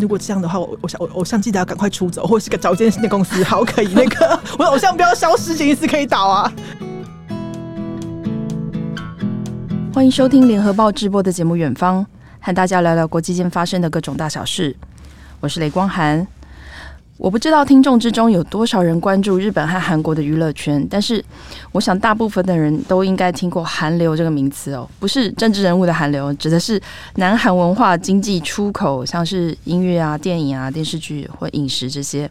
如果这样的话，我我想我偶像记得要赶快出走，或是个找间新的公司，好可以那个 我的偶像不要消失，杰尼斯可以倒啊！欢迎收听联合报直播的节目《远方》，和大家聊聊国际间发生的各种大小事。我是雷光涵。我不知道听众之中有多少人关注日本和韩国的娱乐圈，但是我想大部分的人都应该听过“韩流”这个名词哦，不是政治人物的韩流，指的是南韩文化经济出口，像是音乐啊、电影啊、电视剧或饮食这些。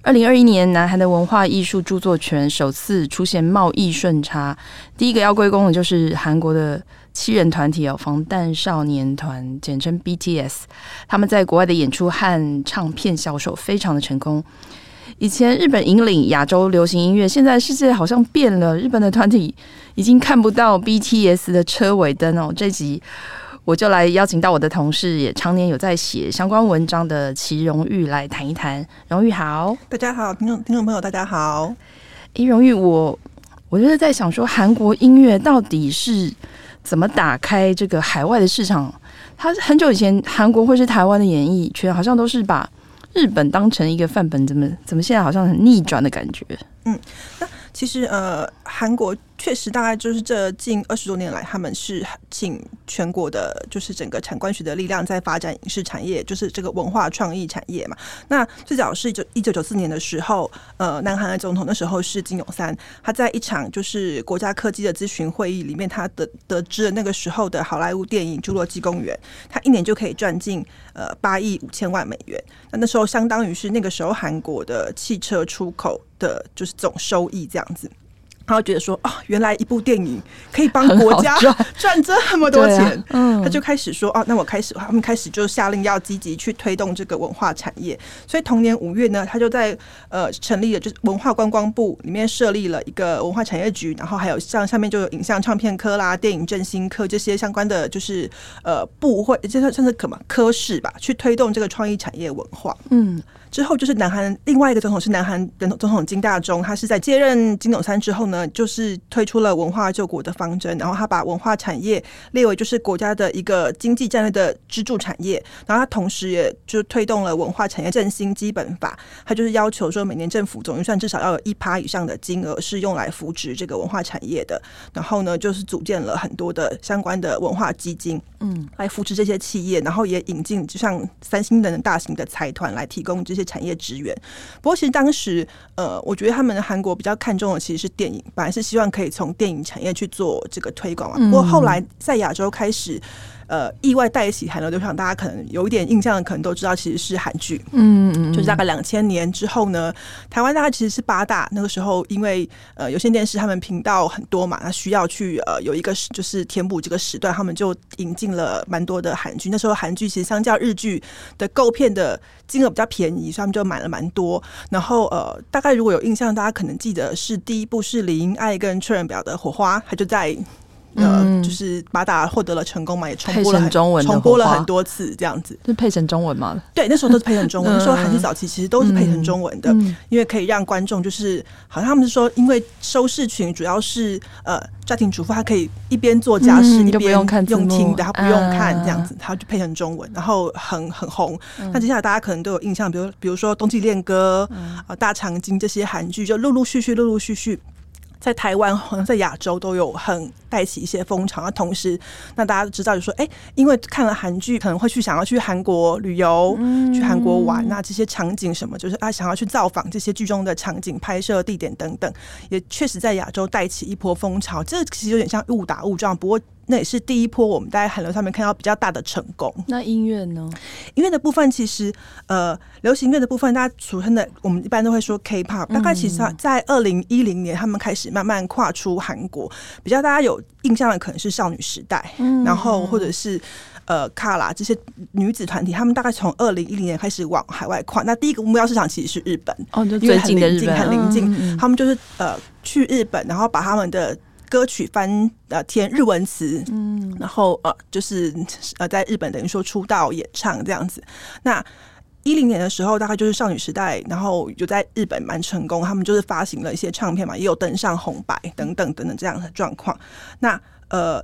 二零二一年，南韩的文化艺术著作权首次出现贸易顺差，第一个要归功的就是韩国的。七人团体哦，防弹少年团，简称 BTS，他们在国外的演出和唱片销售非常的成功。以前日本引领亚洲流行音乐，现在世界好像变了，日本的团体已经看不到 BTS 的车尾灯哦。这集我就来邀请到我的同事，也常年有在写相关文章的齐荣玉来谈一谈。荣誉好，大家好，听众听众朋友大家好。诶，荣誉，我我就是在想说，韩国音乐到底是？怎么打开这个海外的市场？他很久以前，韩国或是台湾的演艺圈，好像都是把日本当成一个范本，怎么怎么现在好像很逆转的感觉？嗯，那其实呃，韩国。确实，大概就是这近二十多年来，他们是请全国的，就是整个产官学的力量在发展影视产业，就是这个文化创意产业嘛。那最早是就一九九四年的时候，呃，南韩的总统那时候是金泳三，他在一场就是国家科技的咨询会议里面，他得得知了那个时候的好莱坞电影《侏罗纪公园》，他一年就可以赚进呃八亿五千万美元。那那时候相当于是那个时候韩国的汽车出口的，就是总收益这样子。他会觉得说啊、哦，原来一部电影可以帮国家 赚这么多钱，啊嗯、他就开始说哦，那我开始，他们开始就下令要积极去推动这个文化产业。所以同年五月呢，他就在呃成立了就是文化观光部里面设立了一个文化产业局，然后还有像下面就有影像唱片科啦、电影振兴科这些相关的就是呃部会，这算算是什么科室吧，去推动这个创意产业文化。嗯。之后就是南韩另外一个总统是南韩总统总统金大中，他是在接任金泳三之后呢，就是推出了文化救国的方针，然后他把文化产业列为就是国家的一个经济战略的支柱产业，然后他同时也就推动了文化产业振兴基本法，他就是要求说每年政府总预算至少要有一趴以上的金额是用来扶植这个文化产业的，然后呢就是组建了很多的相关的文化基金，嗯，来扶持这些企业，然后也引进就像三星等等大型的财团来提供这些。产业资源，不过其实当时，呃，我觉得他们韩国比较看重的其实是电影，本来是希望可以从电影产业去做这个推广嘛。不过后来在亚洲开始。呃，意外带起韩流，就像大家可能有一点印象的，可能都知道，其实是韩剧。嗯嗯，就是大概两千年之后呢，台湾大概其实是八大那个时候，因为呃有线电视他们频道很多嘛，他需要去呃有一个就是填补这个时段，他们就引进了蛮多的韩剧。那时候韩剧其实相较日剧的购片的金额比较便宜，所以他们就买了蛮多。然后呃，大概如果有印象，大家可能记得是第一部是李英爱跟崔仁表的《火花》，他就在。呃，就是八大获得了成功嘛，也重播了中文，重播了很多次，这样子是配成中文吗？对，那时候都是配成中文。那时候韩剧早期其实都是配成中文的，因为可以让观众就是，好像他们是说，因为收视群主要是呃家庭主妇，他可以一边做家事一边用听的，他不用看这样子，他就配成中文，然后很很红。那接下来大家可能都有印象，比如比如说《冬季恋歌》啊，《大长今》这些韩剧，就陆陆续续，陆陆续续。在台湾，好像在亚洲都有很带起一些风潮。那同时，那大家都知道，就说，哎、欸，因为看了韩剧，可能会去想要去韩国旅游，嗯、去韩国玩。那这些场景什么，就是啊，想要去造访这些剧中的场景、拍摄地点等等，也确实在亚洲带起一波风潮。这其实有点像误打误撞，不过。那也是第一波，我们在韩流上面看到比较大的成功。那音乐呢？音乐的部分其实，呃，流行乐的部分，大家俗称的，我们一般都会说 K-pop。大概其实，在二零一零年，他们开始慢慢跨出韩国。比较大家有印象的，可能是少女时代，嗯、然后或者是呃卡拉这些女子团体，他们大概从二零一零年开始往海外跨。那第一个目标市场其实是日本，哦，就最近的日本，很临近，嗯嗯、他们就是呃去日本，然后把他们的。歌曲翻呃填日文词，嗯，然后呃就是呃在日本等于说出道演唱这样子。那一零年的时候，大概就是少女时代，然后就在日本蛮成功，他们就是发行了一些唱片嘛，也有登上红白等等等等这样的状况。那呃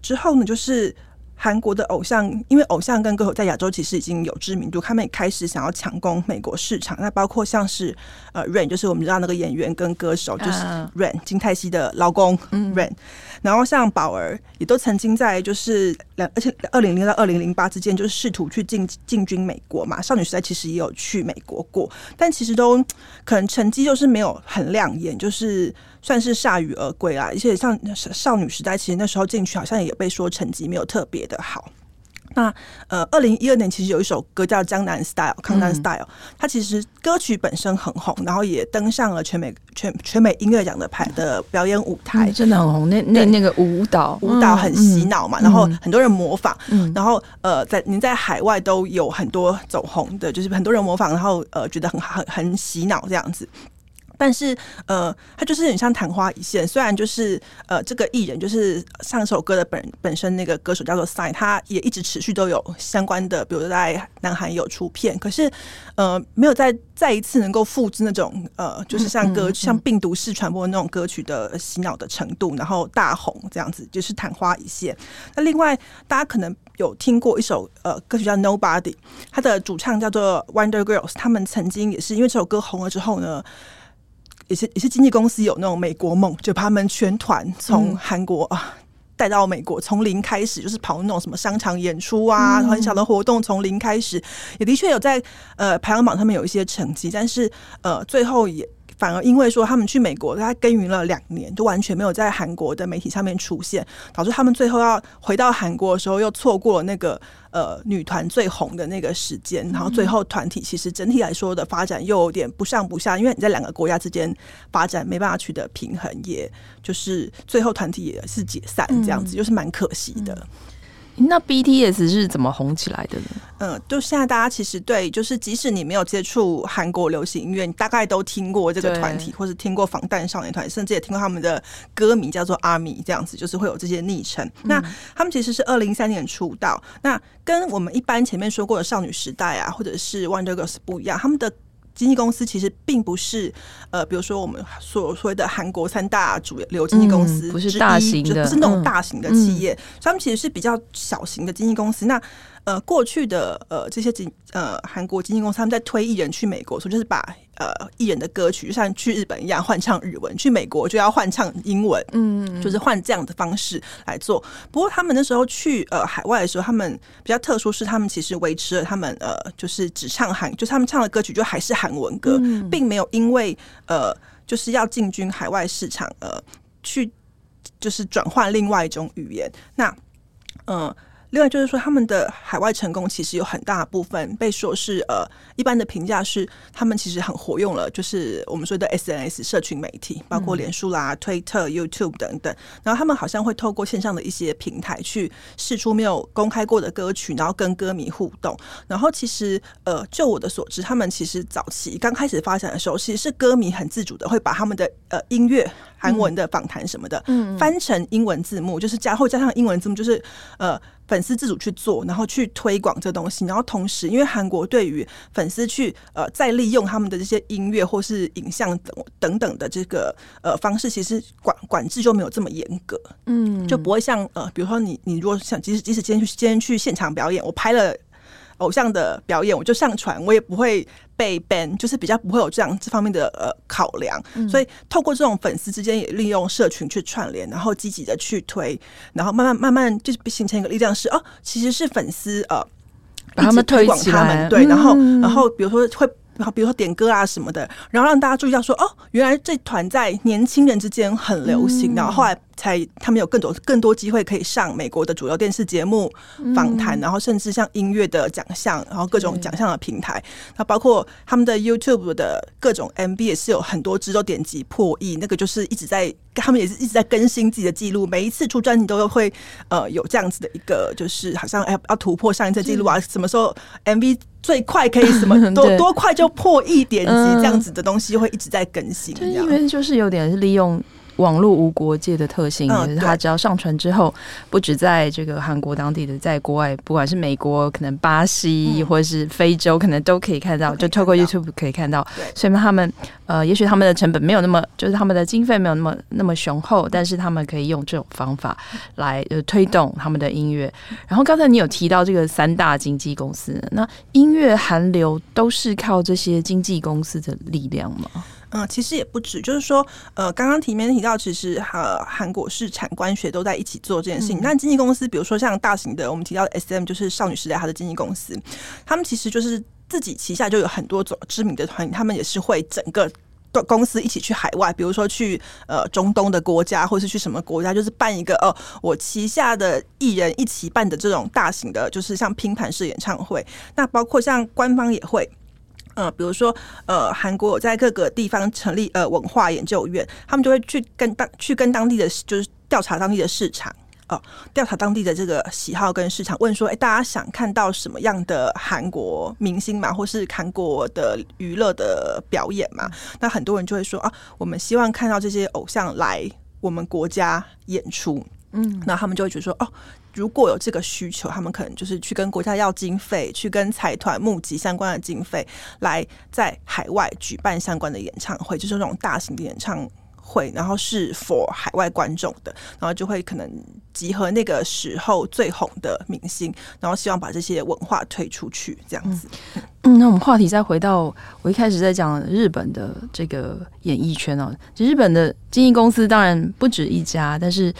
之后呢，就是韩国的偶像，因为偶像跟歌手在亚洲其实已经有知名度，他们也开始想要抢攻美国市场。那包括像是呃 Rain，就是我们知道那个演员跟歌手，就是 Rain 金泰熙的老公 Rain。然后像宝儿也都曾经在就是两，而且二零零到二零零八之间，就是试图去进进军美国嘛。少女时代其实也有去美国过，但其实都可能成绩就是没有很亮眼，就是。算是铩羽而归啦，而且像少女时代，其实那时候进去好像也被说成绩没有特别的好。那呃，二零一二年其实有一首歌叫《江南 Style》，康南 Style，它其实歌曲本身很红，然后也登上了全美全全美音乐奖的排的表演舞台，嗯、真的很红。那那那个舞蹈舞蹈很洗脑嘛，嗯、然后很多人模仿，嗯、然后呃，在您在海外都有很多走红的，就是很多人模仿，然后呃，觉得很很很洗脑这样子。但是，呃，他就是很像昙花一现。虽然就是，呃，这个艺人就是上首歌的本本身那个歌手叫做 Sign，他也一直持续都有相关的，比如在南韩有出片，可是，呃，没有再再一次能够复制那种，呃，就是像歌像病毒式传播的那种歌曲的洗脑的程度，然后大红这样子，就是昙花一现。那另外，大家可能有听过一首呃歌曲叫 Nobody，它的主唱叫做 Wonder Girls，他们曾经也是因为这首歌红了之后呢。也是也是经纪公司有那种美国梦，就把他们全团从韩国啊带到美国，从零开始，就是跑那种什么商场演出啊，很小的活动从零开始，也的确有在呃排行榜上面有一些成绩，但是呃最后也。反而因为说他们去美国，他耕耘了两年，就完全没有在韩国的媒体上面出现，导致他们最后要回到韩国的时候，又错过了那个呃女团最红的那个时间，然后最后团体其实整体来说的发展又有点不上不下，因为你在两个国家之间发展没办法取得平衡，也就是最后团体也是解散这样子，就是蛮可惜的。那 BTS 是怎么红起来的呢？嗯，就现在大家其实对，就是即使你没有接触韩国流行音乐，你大概都听过这个团体，或是听过防弹少年团，甚至也听过他们的歌名叫做 ARMY 这样子，就是会有这些昵称。嗯、那他们其实是二零一三年出道，那跟我们一般前面说过的少女时代啊，或者是 Wonder Girls 不一样，他们的。经纪公司其实并不是呃，比如说我们所说的韩国三大主流经纪公司，不是大型的，不是那种大型的企业，他们其实是比较小型的经纪公司。那呃，过去的呃这些经呃韩国经纪公司，他们在推艺人去美国，说就是把呃艺人的歌曲，就像去日本一样换唱日文，去美国就要换唱英文，嗯，就是换这样的方式来做。不过他们那时候去呃海外的时候，他们比较特殊，是他们其实维持了他们呃就是只唱韩，就是他们唱的歌曲就还是韩文歌，嗯、并没有因为呃就是要进军海外市场呃去就是转换另外一种语言。那嗯。呃另外就是说，他们的海外成功其实有很大部分被说是呃，一般的评价是他们其实很活用了，就是我们说的 SNS 社群媒体，包括脸书啦、推特、YouTube 等等。然后他们好像会透过线上的一些平台去试出没有公开过的歌曲，然后跟歌迷互动。然后其实呃，就我的所知，他们其实早期刚开始发展的时候，其实是歌迷很自主的会把他们的呃音乐、韩文的访谈什么的，嗯，翻成英文字幕，就是加后加上英文字幕，就是呃。粉丝自主去做，然后去推广这东西，然后同时，因为韩国对于粉丝去呃再利用他们的这些音乐或是影像等等等的这个呃方式，其实管管制就没有这么严格，嗯，就不会像呃，比如说你你如果想即使即使今天去今天去现场表演，我拍了。偶像的表演，我就上传，我也不会被 ban，就是比较不会有这样这方面的呃考量。嗯、所以透过这种粉丝之间也利用社群去串联，然后积极的去推，然后慢慢慢慢就是形成一个力量是，是哦，其实是粉丝呃把他们推广他们，对，然后然后比如说会。然后比如说点歌啊什么的，然后让大家注意到说，哦，原来这团在年轻人之间很流行，嗯、然后后来才他们有更多更多机会可以上美国的主流电视节目访谈，嗯、然后甚至像音乐的奖项，然后各种奖项的平台，那包括他们的 YouTube 的各种 MV 也是有很多支都点击破亿，那个就是一直在他们也是一直在更新自己的记录，每一次出专辑都会呃有这样子的一个，就是好像要要突破上一次记录啊，什么时候 MV。最快可以什么 多多快就破亿点击这样子的东西会一直在更新，因为就是有点是利用网络无国界的特性，嗯、就是它只要上传之后，不止在这个韩国当地的，在国外，不管是美国、可能巴西、嗯、或者是非洲，可能都可以看到，就透过 YouTube 可以看到。所以他们呃，也许他们的成本没有那么，就是他们的经费没有那么那么雄厚，但是他们可以用这种方法来呃推动他们的音乐。然后刚才你有提到这个三大经纪公司，那音乐韩流都是靠这些经纪公司的力量吗？嗯，其实也不止，就是说，呃，刚刚里面提到，其实呃，韩国是产官学都在一起做这件事情。那、嗯、经纪公司，比如说像大型的，我们提到的 SM，就是少女时代，它的经纪公司，他们其实就是自己旗下就有很多种知名的团体，他们也是会整个公司一起去海外，比如说去呃中东的国家，或是去什么国家，就是办一个哦、呃，我旗下的艺人一起办的这种大型的，就是像拼盘式演唱会。那包括像官方也会。呃，比如说，呃，韩国有在各个地方成立呃文化研究院，他们就会去跟当去跟当地的就是调查当地的市场哦，调查当地的这个喜好跟市场，问说，哎，大家想看到什么样的韩国明星嘛，或是韩国的娱乐的表演嘛？那很多人就会说啊，我们希望看到这些偶像来我们国家演出，嗯，那他们就会觉得说，哦。如果有这个需求，他们可能就是去跟国家要经费，去跟财团募集相关的经费，来在海外举办相关的演唱会，就是那种大型的演唱会，然后是 for 海外观众的，然后就会可能集合那个时候最红的明星，然后希望把这些文化推出去，这样子。嗯，那我们话题再回到我一开始在讲日本的这个演艺圈哦，其实日本的经纪公司当然不止一家，但是。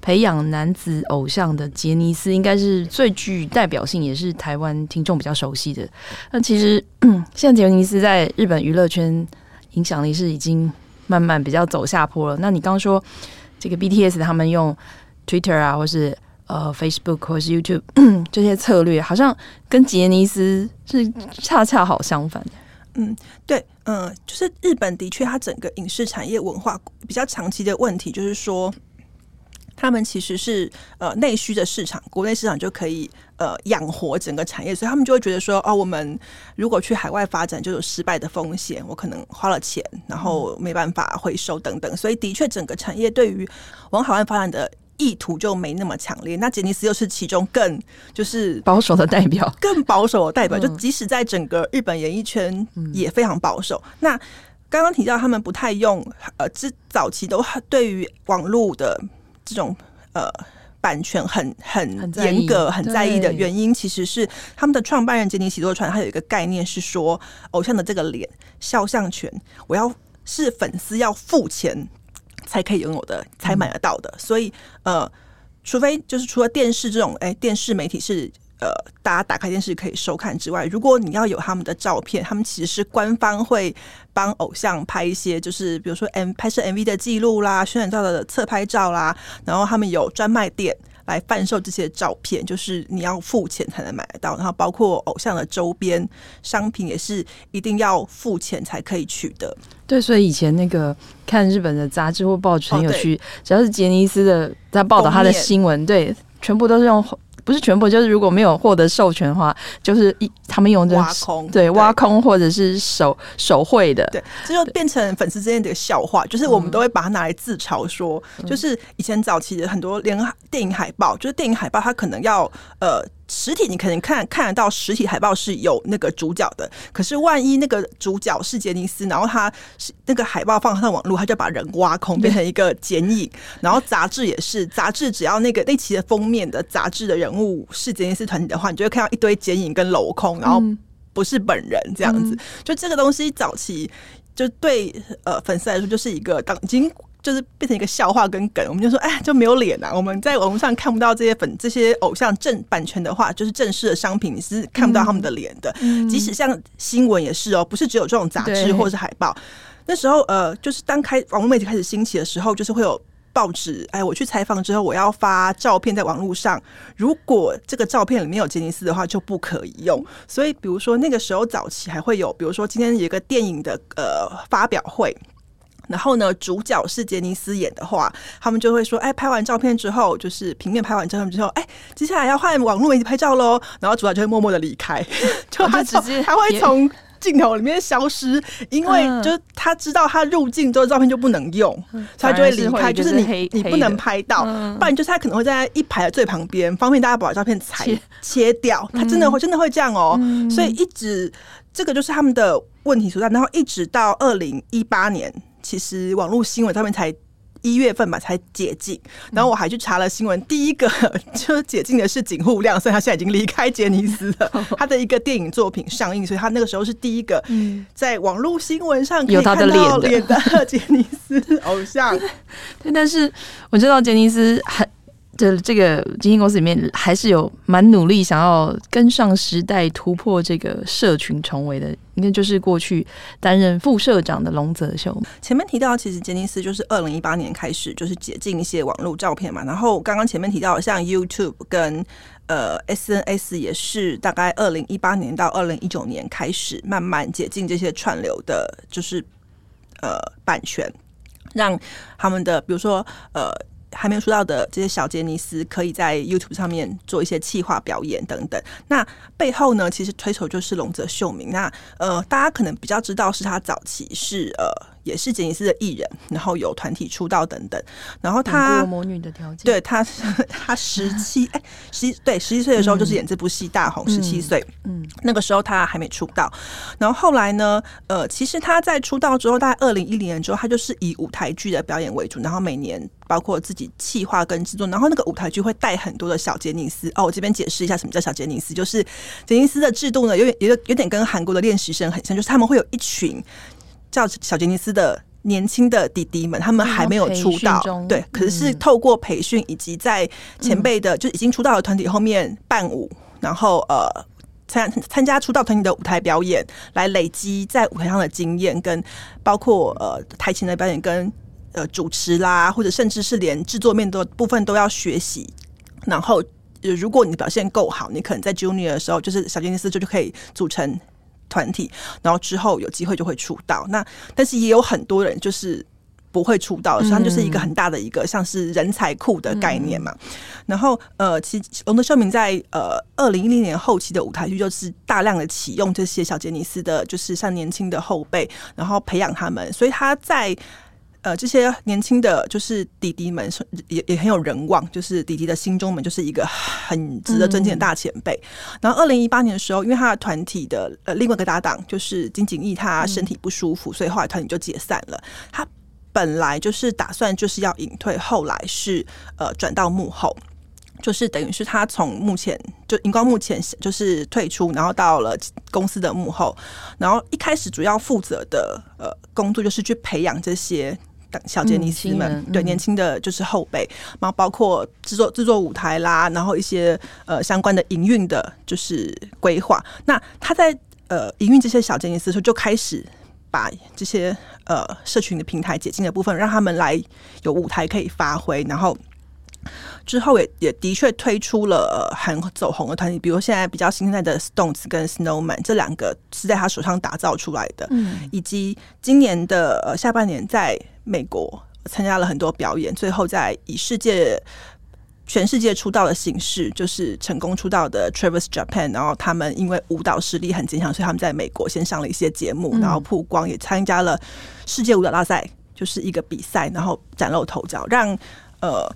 培养男子偶像的杰尼斯应该是最具代表性，也是台湾听众比较熟悉的。那其实 现在杰尼斯在日本娱乐圈影响力是已经慢慢比较走下坡了。那你刚说这个 BTS 他们用 Twitter 啊，或是呃 Facebook 或是 YouTube 这些策略，好像跟杰尼斯是恰恰好相反。嗯，对，嗯，就是日本的确，它整个影视产业文化比较长期的问题，就是说。他们其实是呃内需的市场，国内市场就可以呃养活整个产业，所以他们就会觉得说，哦，我们如果去海外发展，就有失败的风险，我可能花了钱，然后没办法回收等等，所以的确整个产业对于往海外发展的意图就没那么强烈。那杰尼斯又是其中更就是保守的代表，更保守的代表，就即使在整个日本演艺圈也非常保守。那刚刚提到他们不太用呃，之早期都对于网络的。这种呃版权很很严格、很在意的原因，其实是他们的创办人杰尼喜多川，他有一个概念是说，偶像的这个脸肖像权，我要是粉丝要付钱才可以拥有的，才买得到的。所以呃，除非就是除了电视这种，哎，电视媒体是。呃，大家打开电视可以收看之外，如果你要有他们的照片，他们其实是官方会帮偶像拍一些，就是比如说 M 拍摄 MV 的记录啦、宣传照的侧拍照啦，然后他们有专卖店来贩售这些照片，就是你要付钱才能买得到。然后包括偶像的周边商品也是一定要付钱才可以取得。对，所以以前那个看日本的杂志或报纸很有趣，哦、只要是杰尼斯的在报道他的新闻，对，全部都是用。不是全部，就是如果没有获得授权的话，就是一他们用这挖空，对，挖空或者是手手绘的，对，这就变成粉丝之间的一个笑话，就是我们都会把它拿来自嘲说，嗯、就是以前早期的很多连电影海报，就是电影海报，它可能要呃。实体你可能看看得到，实体海报是有那个主角的。可是万一那个主角是杰尼斯，然后他是那个海报放上网络，他就把人挖空，变成一个剪影。然后杂志也是，杂志只要那个那期的封面的杂志的人物是杰尼斯团体的话，你就会看到一堆剪影跟镂空，然后不是本人这样子。就这个东西早期就对呃粉丝来说就是一个当已经。就是变成一个笑话跟梗，我们就说，哎，就没有脸啊！我们在网络上看不到这些粉、这些偶像正版权的话，就是正式的商品，你是看不到他们的脸的。嗯、即使像新闻也是哦，不是只有这种杂志或是海报。那时候，呃，就是当开网络媒体开始兴起的时候，就是会有报纸，哎，我去采访之后，我要发照片在网络上，如果这个照片里面有杰尼斯的话，就不可以用。所以，比如说那个时候早期还会有，比如说今天有一个电影的呃发表会。然后呢，主角是杰尼斯演的话，他们就会说：“哎，拍完照片之后，就是平面拍完照片之后，哎，接下来要换网络媒体拍照喽。”然后主角就会默默的离开，就他直接他会从镜镜头里面消失，因为就是他知道他入镜之后照片就不能用，嗯、所以他就会离开，就是你你不能拍到，嗯、不然就是他可能会在一排的最旁边，方便大家把照片裁切，掉。他真的会真的会这样哦、所以一直这个就是他们的问题所在。然后一直到二零一八年，其实网络新闻上面才。一月份吧才解禁，然后我还去查了新闻，第一个 就解禁的是井户亮，所以他现在已经离开杰尼斯了。他的一个电影作品上映，所以他那个时候是第一个在网络新闻上可以看到脸的 杰尼斯偶像。对，但是我知道杰尼斯还。这这个经纪公司里面还是有蛮努力，想要跟上时代，突破这个社群重围的。应该就是过去担任副社长的龙泽秀。前面提到，其实杰尼斯就是二零一八年开始就是解禁一些网络照片嘛。然后刚刚前面提到，像 YouTube 跟呃 SNS 也是大概二零一八年到二零一九年开始慢慢解禁这些串流的，就是呃版权，让他们的比如说呃。还没有说到的这些小杰尼斯，可以在 YouTube 上面做一些企划表演等等。那背后呢，其实推手就是龙泽秀明。那呃，大家可能比较知道是他早期是呃。也是杰尼斯的艺人，然后有团体出道等等。然后他魔女的条件，对他，他十七哎，十对十七岁的时候就是演这部戏大红，十七岁，嗯，那个时候他还没出道。然后后来呢，呃，其实他在出道之后，大概二零一零年之后，他就是以舞台剧的表演为主，然后每年包括自己企划跟制作，然后那个舞台剧会带很多的小杰尼斯。哦，我这边解释一下什么叫小杰尼斯，就是杰尼斯的制度呢，有点有有点跟韩国的练习生很像，就是他们会有一群。叫小杰尼斯的年轻的弟弟们，他们还没有出道，对，可是是透过培训以及在前辈的就已经出道的团体后面伴舞，然后呃参参加出道团体的舞台表演，来累积在舞台上的经验，跟包括呃台前的表演跟呃主持啦，或者甚至是连制作面的部分都要学习。然后如果你表现够好，你可能在 Junior 的时候，就是小杰尼斯就就可以组成。团体，然后之后有机会就会出道。那但是也有很多人就是不会出道，所以它就是一个很大的一个像是人才库的概念嘛。嗯、然后呃，其实龙的秀明在呃二零一零年后期的舞台剧就是大量的启用这些小杰尼斯的，就是像年轻的后辈，然后培养他们，所以他在。呃，这些年轻的就是弟弟们，也也很有人望，就是弟弟的心中们就是一个很值得尊敬的大前辈。嗯、然后，二零一八年的时候，因为他的团体的呃另外一个搭档就是金景逸，他身体不舒服，嗯、所以后来团体就解散了。他本来就是打算就是要隐退，后来是呃转到幕后，就是等于是他从目前就荧光幕前就是退出，然后到了公司的幕后，然后一开始主要负责的呃工作就是去培养这些。小杰尼斯们，嗯、对年轻的就是后辈，然后包括制作制作舞台啦，然后一些呃相关的营运的，就是规划。那他在呃营运这些小杰尼斯的时候，就开始把这些呃社群的平台解禁的部分，让他们来有舞台可以发挥，然后。之后也也的确推出了很走红的团体，比如现在比较新在的 Stones 跟 Snowman 这两个是在他手上打造出来的，嗯，以及今年的下半年在美国参加了很多表演，最后在以世界全世界出道的形式，就是成功出道的 Travis Japan，然后他们因为舞蹈实力很坚强，所以他们在美国先上了一些节目，然后曝光，也参加了世界舞蹈大赛，就是一个比赛，然后崭露头角，让呃。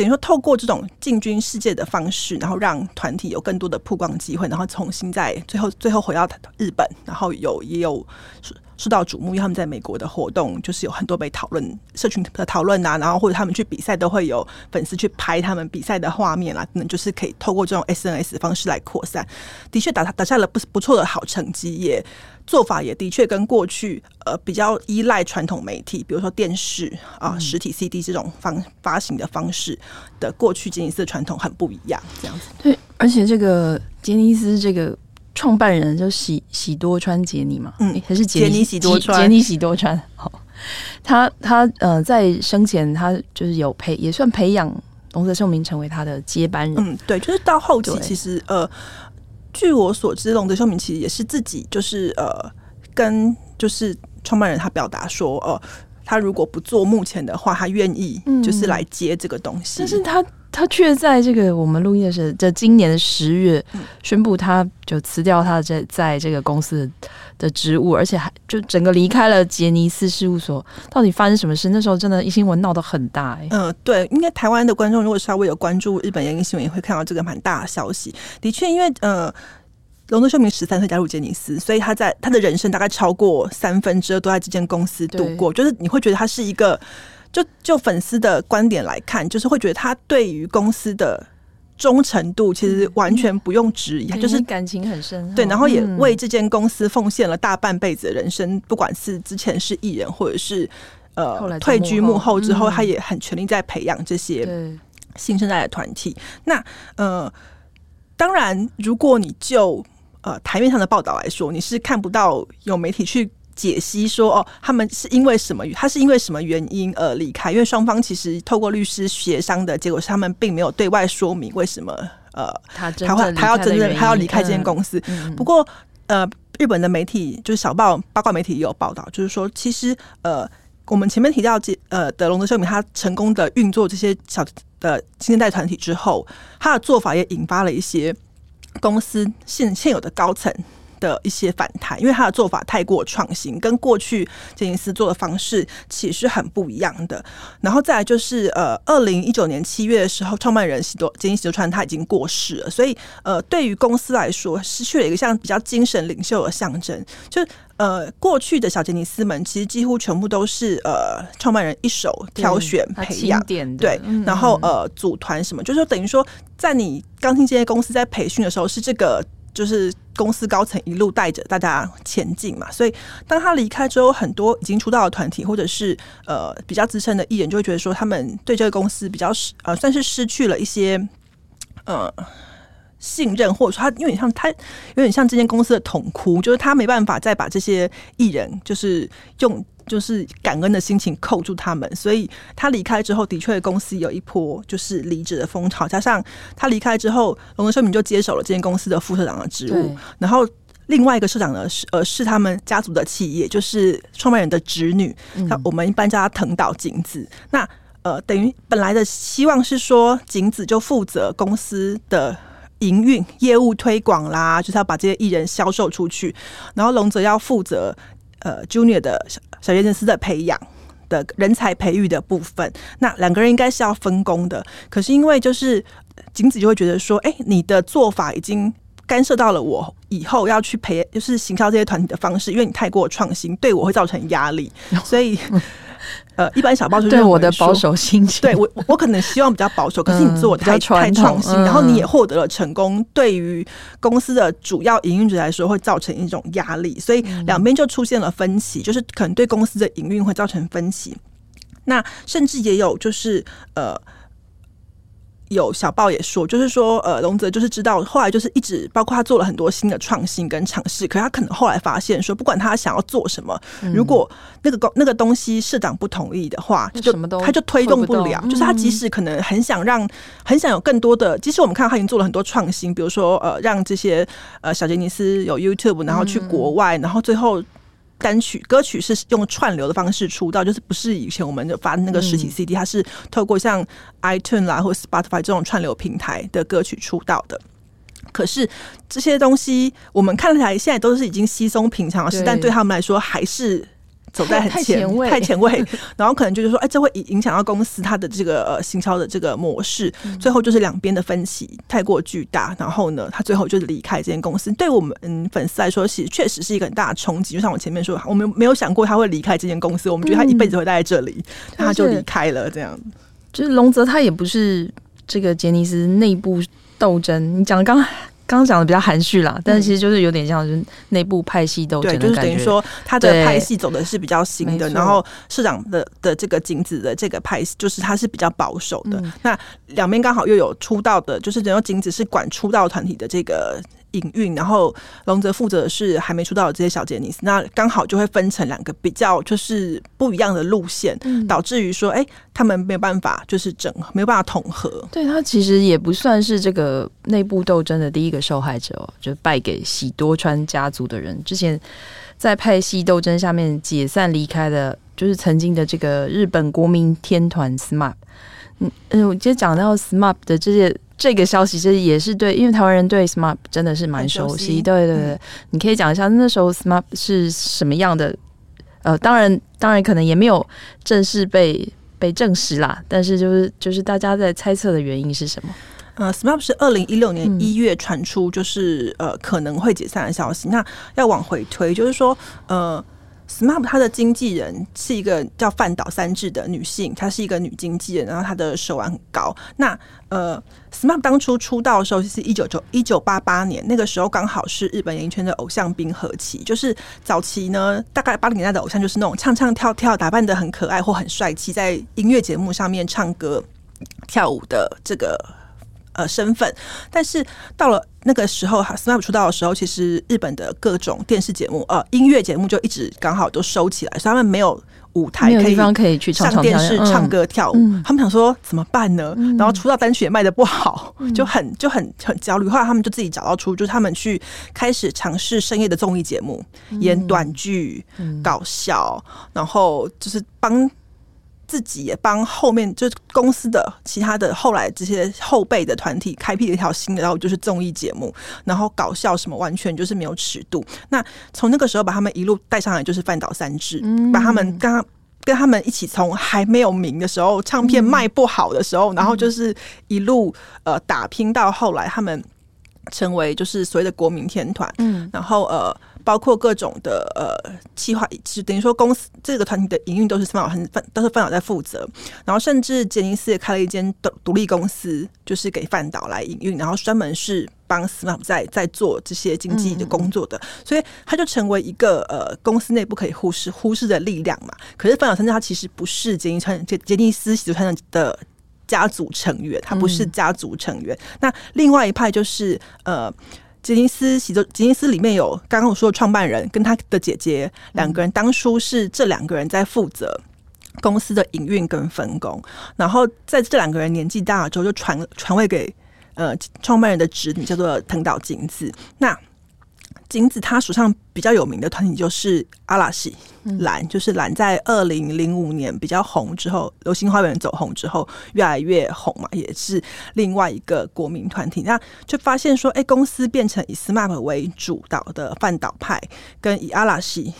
等于说，透过这种进军世界的方式，然后让团体有更多的曝光机会，然后重新在最后最后回到日本，然后有也有受到瞩目，因为他们在美国的活动就是有很多被讨论，社群的讨论啊，然后或者他们去比赛都会有粉丝去拍他们比赛的画面啊，可能就是可以透过这种 SNS 方式来扩散，的确打打下了不不错的好成绩也。做法也的确跟过去呃比较依赖传统媒体，比如说电视啊、实体 CD 这种方发行的方式的过去吉尼斯的传统很不一样，这样子。对，而且这个吉尼斯这个创办人就喜喜多川杰尼嘛，嗯，还是杰尼喜多川，杰尼喜多川。好，他他呃在生前他就是有培也算培养龙泽秀明成为他的接班人。嗯，对，就是到后期其实呃。据我所知，龙泽秀明其实也是自己，就是呃，跟就是创办人他表达说，呃，他如果不做目前的话，他愿意就是来接这个东西。嗯、但是他他却在这个我们录音的时候这今年的十月宣布，他就辞掉他在在这个公司的职务，而且还就整个离开了杰尼斯事务所。到底发生什么事？那时候真的新闻闹得很大哎、欸。嗯，对，应该台湾的观众如果稍微有关注日本演艺新闻，也会看到这个蛮大的消息。的确，因为呃，龙泽秀明十三岁加入杰尼斯，所以他在他的人生大概超过三分之二都在这间公司度过，就是你会觉得他是一个。就就粉丝的观点来看，就是会觉得他对于公司的忠诚度其实完全不用质疑，他就是感情很深，对，然后也为这间公司奉献了大半辈子的人生，不管是之前是艺人，或者是呃退居幕后之后，他也很全力在培养这些新生代的团体。那呃，当然，如果你就呃台面上的报道来说，你是看不到有媒体去。解析说哦，他们是因为什么？他是因为什么原因而离开？因为双方其实透过律师协商的结果是，他们并没有对外说明为什么呃，他他会他要真正他要离开这间公司。嗯、不过呃，日本的媒体就是小报八卦媒体也有报道，就是说其实呃，我们前面提到这呃德隆的秀明，他成功的运作这些小的新生代团体之后，他的做法也引发了一些公司现现有的高层。的一些反弹，因为他的做法太过创新，跟过去杰尼斯做的方式其实很不一样的。然后再来就是，呃，二零一九年七月的时候，创办人喜多杰尼斯喜多川他已经过世了，所以呃，对于公司来说，失去了一个像比较精神领袖的象征。就呃，过去的小杰尼斯们其实几乎全部都是呃，创办人一手挑选培养，对，然后呃，组团什么，就是说等于说，在你刚进这些公司在培训的时候，是这个。就是公司高层一路带着大家前进嘛，所以当他离开之后，很多已经出道的团体或者是呃比较资深的艺人就会觉得说，他们对这个公司比较失呃算是失去了一些呃信任，或者说他有点像他有点像这间公司的统哭，就是他没办法再把这些艺人就是用。就是感恩的心情扣住他们，所以他离开之后，的确公司有一波就是离职的风潮。加上他离开之后，龙泽秀明就接手了这间公司的副社长的职务。然后另外一个社长呢，是呃是他们家族的企业，就是创办人的侄女，那、嗯、我们一般叫他藤岛景子。那呃等于本来的希望是说，景子就负责公司的营运、业务推广啦，就是要把这些艺人销售出去，然后龙泽要负责。呃，Junior 的小小杰尼斯的培养的人才培育的部分，那两个人应该是要分工的。可是因为就是景子就会觉得说，哎、你的做法已经干涉到了我以后要去培，就是行销这些团体的方式，因为你太过创新，对我会造成压力，所以。呃，一般小报就对我的保守心情，对我我可能希望比较保守，可是你做的太、嗯、太创新，然后你也获得了成功，对于公司的主要营运者来说会造成一种压力，所以两边就出现了分歧，就是可能对公司的营运会造成分歧，那甚至也有就是呃。有小报也说，就是说，呃，龙泽就是知道，后来就是一直包括他做了很多新的创新跟尝试，可是他可能后来发现说，不管他想要做什么，嗯、如果那个东那个东西社长不同意的话，就他就推动不了。不就是他即使可能很想让，很想有更多的，即使我们看到他已经做了很多创新，比如说呃，让这些呃小杰尼斯有 YouTube，然后去国外，嗯、然后最后。单曲歌曲是用串流的方式出道，就是不是以前我们的发那个实体 CD，它是透过像 iTunes 啦或 Spotify 这种串流平台的歌曲出道的。可是这些东西我们看起来现在都是已经稀松平常的事，但对他们来说还是。走在很前太前卫，然后可能就是说，哎，这会影响到公司它的这个呃行销的这个模式，最后就是两边的分歧太过巨大，然后呢，他最后就是离开这间公司。对我们嗯粉丝来说，其实确实是一个很大的冲击。就像我前面说，我们没有想过他会离开这间公司，我们觉得他一辈子会待在这里，他就离开了。这样，就是龙泽他也不是这个杰尼斯内部斗争，你讲的刚。刚刚讲的比较含蓄啦，但是其实就是有点像是内部派系斗争的感觉。对，就是等于说他的派系走的是比较新的，然后市长的的这个景子的这个派系，就是他是比较保守的。嗯、那两边刚好又有出道的，就是等于景子是管出道团体的这个。营运，然后龙泽负责的是还没出道的这些小杰尼斯，那刚好就会分成两个比较就是不一样的路线，嗯、导致于说，哎，他们没有办法就是整合，没有办法统合。对，他其实也不算是这个内部斗争的第一个受害者哦，就败给喜多川家族的人。之前在派系斗争下面解散离开的，就是曾经的这个日本国民天团 SMAP。嗯嗯，我今天讲到 SMAP 的这些这个消息，其实也是对，因为台湾人对 SMAP 真的是蛮熟悉。对对对，嗯、你可以讲一下那时候 SMAP 是什么样的？呃，当然当然可能也没有正式被被证实啦，但是就是就是大家在猜测的原因是什么？呃，SMAP 是二零一六年一月传出就是、嗯、呃可能会解散的消息。那要往回推，就是说呃。SMAP 他的经纪人是一个叫饭岛三智的女性，她是一个女经纪人，然后她的手腕很高。那呃，SMAP 当初出道的时候是一九九一九八八年，那个时候刚好是日本演艺圈的偶像冰河期，就是早期呢，大概八零年代的偶像就是那种唱唱跳跳，打扮得很可爱或很帅气，在音乐节目上面唱歌跳舞的这个。呃，身份，但是到了那个时候哈，SMAP 出道的时候，其实日本的各种电视节目、呃，音乐节目就一直刚好都收起来，所以他们没有舞台可以可以去上电视唱歌跳舞。嗯、他们想说怎么办呢？嗯、然后出道单曲也卖的不好，嗯、就很就很很焦虑。后来他们就自己找到出，就是他们去开始尝试深夜的综艺节目，嗯、演短剧、嗯、搞笑，然后就是帮。自己也帮后面就是公司的其他的后来这些后辈的团体开辟了一条新的，然后就是综艺节目，然后搞笑什么完全就是没有尺度。那从那个时候把他们一路带上来，就是饭岛三智，嗯、把他们跟他跟他们一起从还没有名的时候，唱片卖不好的时候，嗯、然后就是一路呃打拼到后来他们成为就是所谓的国民天团，嗯，然后呃。包括各种的呃计划，是等于说公司这个团体的营运都是饭岛很范都是范导在负责，然后甚至杰尼斯也开了一间独独立公司，就是给范导来营运，然后专门是帮 SMAP 在在做这些经济的工作的，嗯、所以他就成为一个呃公司内不可以忽视忽视的力量嘛。可是饭岛三智他其实不是杰尼斯杰杰尼斯喜多川的家族成员，他不是家族成员。嗯、那另外一派就是呃。吉尼斯喜多杰尼斯里面有刚刚我说的创办人跟他的姐姐两个人，当初是这两个人在负责公司的营运跟分工，然后在这两个人年纪大了之后，就传传位给呃创办人的侄女，叫做藤岛景子。那金子他手上比较有名的团体就是阿拉西蓝，就是蓝在二零零五年比较红之后，流星花园走红之后越来越红嘛，也是另外一个国民团体。那就发现说，哎、欸，公司变成以 SMAP 为主导的饭岛派，跟以阿拉西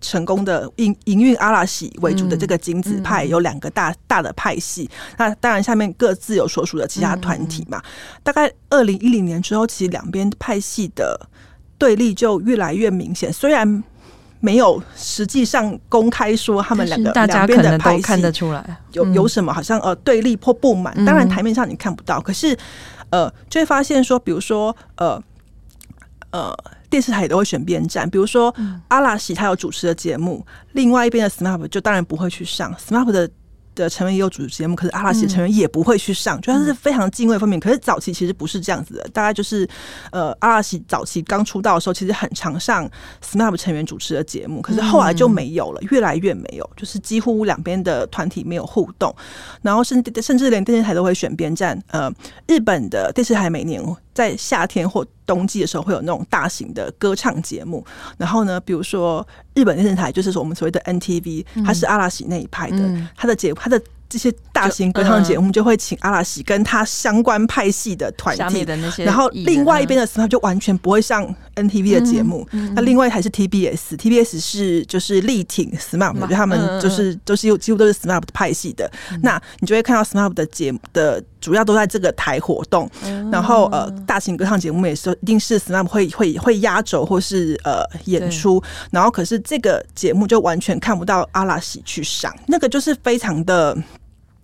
成功的营营运阿拉西为主的这个金子派，有两个大大的派系。那当然下面各自有所属的其他团体嘛。大概二零一零年之后，其实两边派系的。对立就越来越明显，虽然没有实际上公开说他们两个两边的派系看得出来。有有什么好像呃对立或不满，当然台面上你看不到，可是呃就会发现说，比如说呃呃电视台也都会选边站，比如说阿拉西他有主持的节目，另外一边的 SMAP 就当然不会去上 SMAP 的。的成员也有主持节目，可是阿拉西的成员也不会去上，就他是非常敬畏分明。可是早期其实不是这样子的，大概就是呃，阿拉西早期刚出道的时候，其实很常上 SMAP 成员主持的节目，可是后来就没有了，越来越没有，就是几乎两边的团体没有互动，然后甚至甚至连电视台都会选边站。呃，日本的电视台每年在夏天或冬季的时候会有那种大型的歌唱节目，然后呢，比如说日本电视台就是说我们所谓的 NTV，它是阿拉西那一派的，它的节目，它的。这些大型歌唱节目就会请阿拉西跟他相关派系的团体，然后另外一边的 SMAP 就完全不会上 NTV 的节目。那另外一台是 TBS，TBS 是就是力挺 SMAP，就他们就是都是有几乎都是 SMAP 派系的。那你就会看到 SMAP 的节目的主要都在这个台活动，然后呃大型歌唱节目也是一定是 SMAP 会会会压轴或是呃演出，然后可是这个节目就完全看不到阿拉西去上，那个就是非常的。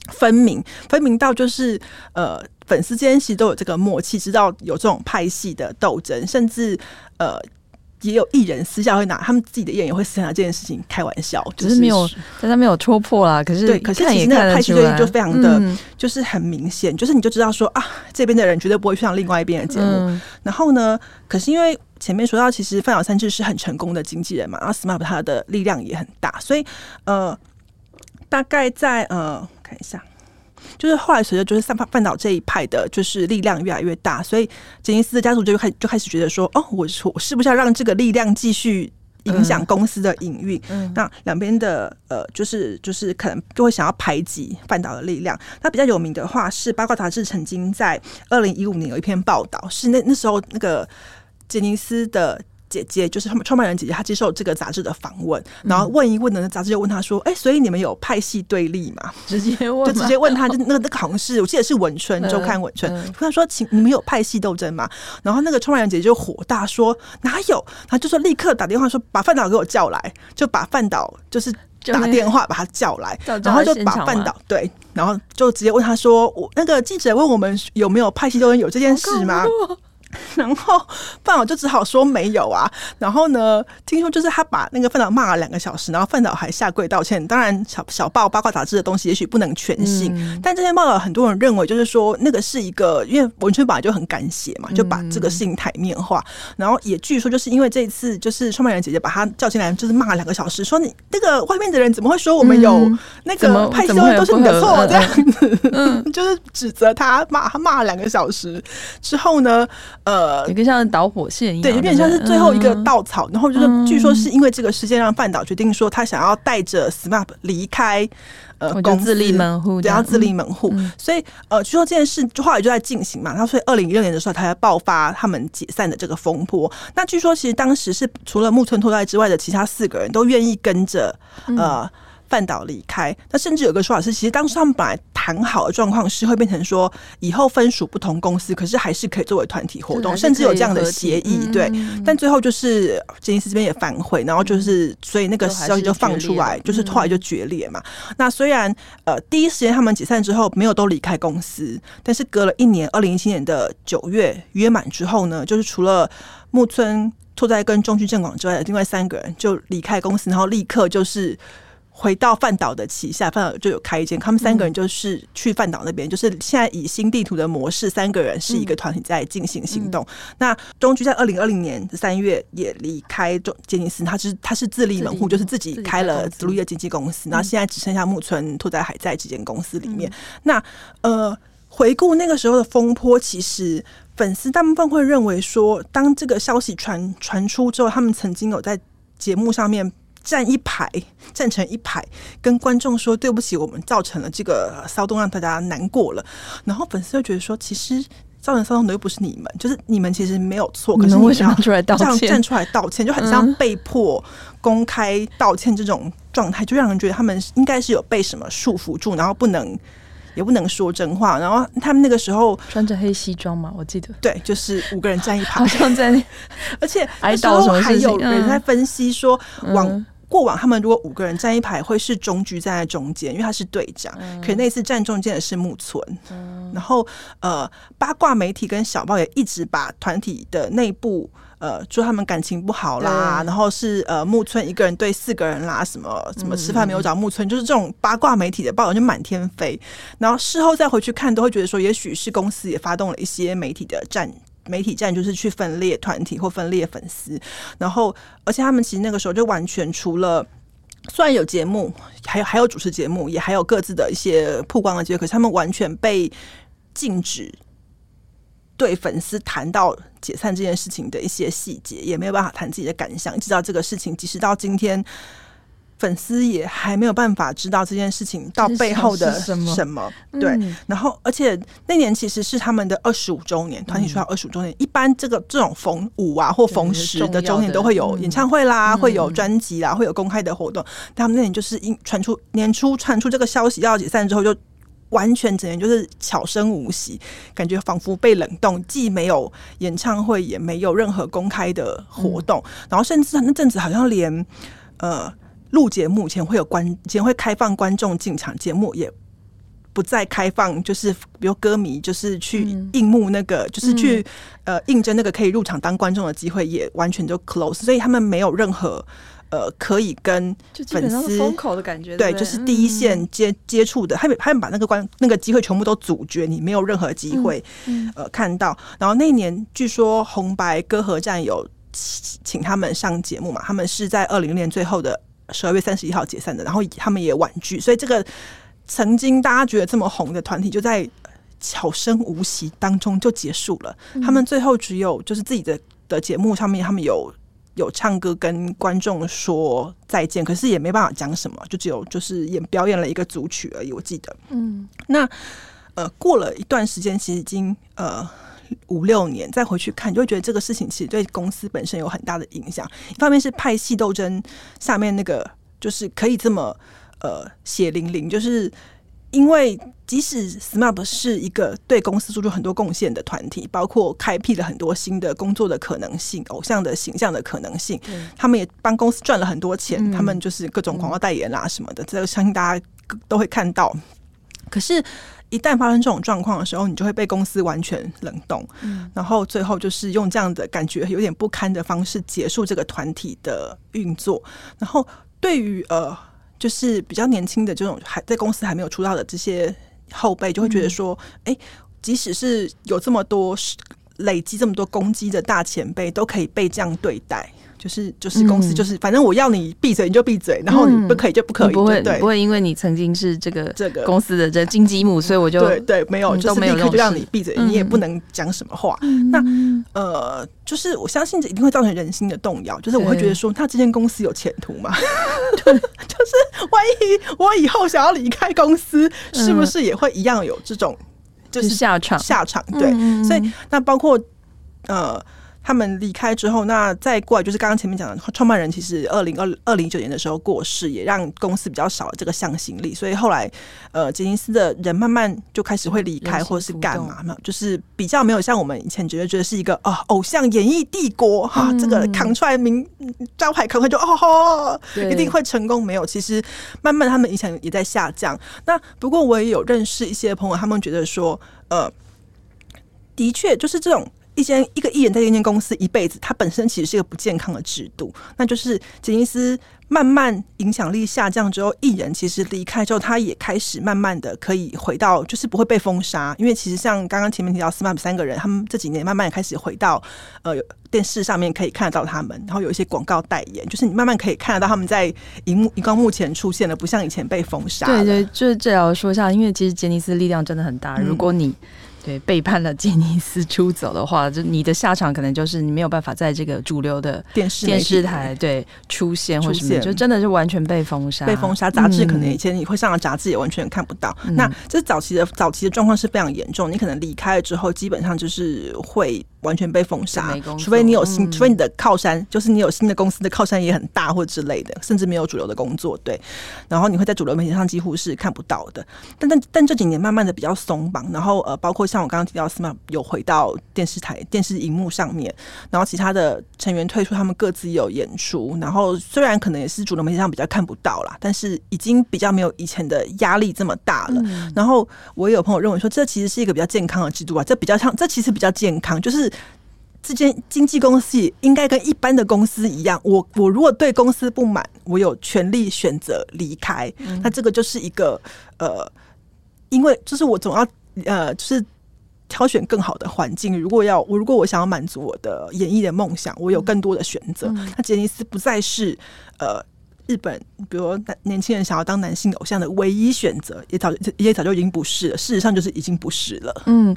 分明，分明到就是呃，粉丝间其实都有这个默契，知道有这种派系的斗争，甚至呃，也有艺人私下会拿他们自己的艺人也会私下拿这件事情开玩笑，只是没有，但他没有戳破啦。可是对，可是其实那个派系对立就非常的，就是很明显，就是你就知道说啊，这边的人绝对不会去上另外一边的节目。然后呢，可是因为前面说到，其实范晓三智是很成功的经纪人嘛，然后 SMAP 他的力量也很大，所以呃，大概在呃。看一下，就是后来随着就是饭饭岛这一派的，就是力量越来越大，所以杰尼斯的家族就开就开始觉得说，哦，我我是不是要让这个力量继续影响公司的营运。嗯，那两边的呃，就是就是可能就会想要排挤半岛的力量。那比较有名的话是八卦杂志曾经在二零一五年有一篇报道，是那那时候那个杰尼斯的。姐姐就是他们创办人姐姐，她接受这个杂志的访问，然后问一问呢，杂志就问她说：“哎、欸，所以你们有派系对立吗？”直接问，就直接问她，就那个那个好像是我记得是文春周刊文春，他说：“请你们有派系斗争吗？”然后那个创办人姐姐就火大说：“哪有？”她就说立刻打电话说：“把范导给我叫来。”就把范导就是打电话把他叫来，然后就把范导对，然后就直接问他说：“我那个记者问我们有没有派系斗争，有这件事吗？” 然后范导就只好说没有啊。然后呢，听说就是他把那个范导骂了两个小时，然后范导还下跪道歉。当然小，小小报八卦杂志的东西也许不能全信，嗯、但这篇报道很多人认为就是说那个是一个，因为文春本来就很敢写嘛，就把这个事情台面化。嗯、然后也据说就是因为这一次，就是创办人姐姐把他叫进来，就是骂了两个小时，说你那个外面的人怎么会说我们有那个派系都是你的错这样子，嗯、就是指责他骂他骂了两个小时之后呢。呃，有个像导火线一样，对，有点像是最后一个稻草。嗯、然后就是，据说是因为这个事件，让饭岛决定说他想要带着 SMAP 离开呃公司，自立门户，对，要自立门户。嗯、所以呃，据说这件事后来就在进行嘛。然后所以二零一六年的时候，他才爆发他们解散的这个风波。那据说其实当时是除了木村拓哉之外的其他四个人都愿意跟着呃。嗯饭岛离开，那甚至有个说法是，其实当时他们本来谈好的状况是会变成说，以后分属不同公司，可是还是可以作为团体活动，甚至有这样的协议。对，嗯、但最后就是杰尼斯这边也反悔，然后就是所以那个消息就放出来，就是后来就决裂嘛。嗯、那虽然呃第一时间他们解散之后没有都离开公司，但是隔了一年，二零一七年的九月约满之后呢，就是除了木村拓哉跟中居正广之外的另外三个人就离开公司，然后立刻就是。回到饭岛的旗下，饭岛就有开一间，他们三个人就是去饭岛那边，嗯、就是现在以新地图的模式，三个人是一个团体在进行行动。嗯、那中居在二零二零年三月也离开中杰尼斯，他是他是自立门户，就是自己开了独立的经纪公司。然后现在只剩下木村拓哉还在这间公司里面。嗯、那呃，回顾那个时候的风波，其实粉丝大部分会认为说，当这个消息传传出之后，他们曾经有在节目上面。站一排，站成一排，跟观众说对不起，我们造成了这个骚动，让大家难过了。然后粉丝就觉得说，其实造成骚动的又不是你们，就是你们其实没有错，可是你为什么出来道歉？站出来道歉，就很像被迫公开道歉这种状态，就让人觉得他们应该是有被什么束缚住，然后不能。也不能说真话，然后他们那个时候穿着黑西装嘛，我记得对，就是五个人站一排，好像在，而且那时候还有人在分析说，往过往他们如果五个人站一排，会是中居站在中间，因为他是队长，嗯、可是那次站中间的是木村，嗯、然后呃，八卦媒体跟小报也一直把团体的内部。呃，说他们感情不好啦，然后是呃木村一个人对四个人啦，什么什么吃饭没有找木村，嗯、就是这种八卦媒体的报道就满天飞。然后事后再回去看，都会觉得说，也许是公司也发动了一些媒体的战，媒体战就是去分裂团体或分裂粉丝。然后，而且他们其实那个时候就完全除了虽然有节目，还有还有主持节目，也还有各自的一些曝光的机会，可是他们完全被禁止。对粉丝谈到解散这件事情的一些细节，也没有办法谈自己的感想。知道这个事情，即使到今天，粉丝也还没有办法知道这件事情到背后的什么。什么对，嗯、然后而且那年其实是他们的二十五周年，团体出道二十五周年。嗯、一般这个这种逢五啊或逢十的周年都会有演唱会啦，嗯、会有专辑啦，会有公开的活动。但他们那年就是因传出年初传出这个消息要解散之后就。完全整年就是悄声无息，感觉仿佛被冷冻，既没有演唱会，也没有任何公开的活动，嗯、然后甚至那阵子好像连呃录节目前会有观前会开放观众进场，节目也不再开放，就是比如歌迷就是去应募那个，嗯、就是去呃应征那个可以入场当观众的机会，也完全就 close，所以他们没有任何。呃，可以跟粉丝封口的感觉，对，就是第一线接接触的，他们他们把那个关那个机会全部都阻绝，你没有任何机会，呃，看到。然后那一年，据说红白歌合战有请他们上节目嘛，他们是在二零年最后的十二月三十一号解散的，然后他们也婉拒，所以这个曾经大家觉得这么红的团体，就在悄声无息当中就结束了。他们最后只有就是自己的的节目上面，他们有。有唱歌跟观众说再见，可是也没办法讲什么，就只有就是演表演了一个组曲而已。我记得，嗯，那呃过了一段时间，其实已经呃五六年，再回去看，就会觉得这个事情其实对公司本身有很大的影响。一方面是派系斗争下面那个就是可以这么呃血淋淋，就是。因为即使 SMAP 是一个对公司做出很多贡献的团体，包括开辟了很多新的工作的可能性、偶像的形象的可能性，他们也帮公司赚了很多钱。他们就是各种广告代言啦什么的，这个相信大家都会看到。可是，一旦发生这种状况的时候，你就会被公司完全冷冻，然后最后就是用这样的感觉有点不堪的方式结束这个团体的运作。然后，对于呃。就是比较年轻的这种还在公司还没有出道的这些后辈，就会觉得说，哎、嗯欸，即使是有这么多累积这么多攻击的大前辈，都可以被这样对待。就是就是公司就是，反正我要你闭嘴你就闭嘴，然后你不可以就不可以，不会对，不会因为你曾经是这个这个。公司的这金鸡母，所以我就对对没有，就是立刻就让你闭嘴，你也不能讲什么话。那呃，就是我相信这一定会造成人心的动摇，就是我会觉得说，那这间公司有前途吗？对，就是万一我以后想要离开公司，是不是也会一样有这种就是下场。下场？对，所以那包括呃。他们离开之后，那再过来就是刚刚前面讲的创办人，其实二零二二零一九年的时候过世，也让公司比较少了这个向心力。所以后来，呃，杰尼斯的人慢慢就开始会离开，或者是干嘛嘛，就是比较没有像我们以前觉得觉得是一个啊、哦、偶像演艺帝国哈、这个扛出来名招牌扛出来就哦吼，一定会成功。没有，其实慢慢他们影响也在下降。那不过我也有认识一些朋友，他们觉得说，呃，的确就是这种。一间一个艺人在一间公司一辈子，它本身其实是一个不健康的制度。那就是杰尼斯慢慢影响力下降之后，艺人其实离开之后，他也开始慢慢的可以回到，就是不会被封杀。因为其实像刚刚前面提到 SMAP 三个人，他们这几年慢慢开始回到呃电视上面可以看得到他们，然后有一些广告代言，就是你慢慢可以看得到他们在荧幕荧光幕前出现了，不像以前被封杀。对对，就是这要说一下，因为其实杰尼斯力量真的很大。如果你对，背叛了杰尼斯出走的话，就你的下场可能就是你没有办法在这个主流的电视电视台对出现或什么，就真的是完全被封杀。被封杀，杂志可能以前你会上的杂志也完全看不到。嗯、那这早期的早期的状况是非常严重，你可能离开了之后，基本上就是会。完全被封杀，除非你有新，除非你的靠山就是你有新的公司的靠山也很大或之类的，甚至没有主流的工作，对。然后你会在主流媒体上几乎是看不到的。但但但这几年慢慢的比较松绑，然后呃，包括像我刚刚提到 SMAP 有回到电视台电视荧幕上面，然后其他的成员退出，他们各自有演出。然后虽然可能也是主流媒体上比较看不到啦，但是已经比较没有以前的压力这么大了。然后我也有朋友认为说，这其实是一个比较健康的制度啊，这比较像，这其实比较健康，就是。这间经纪公司应该跟一般的公司一样，我我如果对公司不满，我有权利选择离开。嗯、那这个就是一个呃，因为就是我总要呃，就是挑选更好的环境。如果要我，如果我想要满足我的演艺的梦想，我有更多的选择。嗯、那杰尼斯不再是呃。日本，比如男年轻人想要当男性偶像的唯一选择，也早也早就已经不是了。事实上，就是已经不是了。嗯，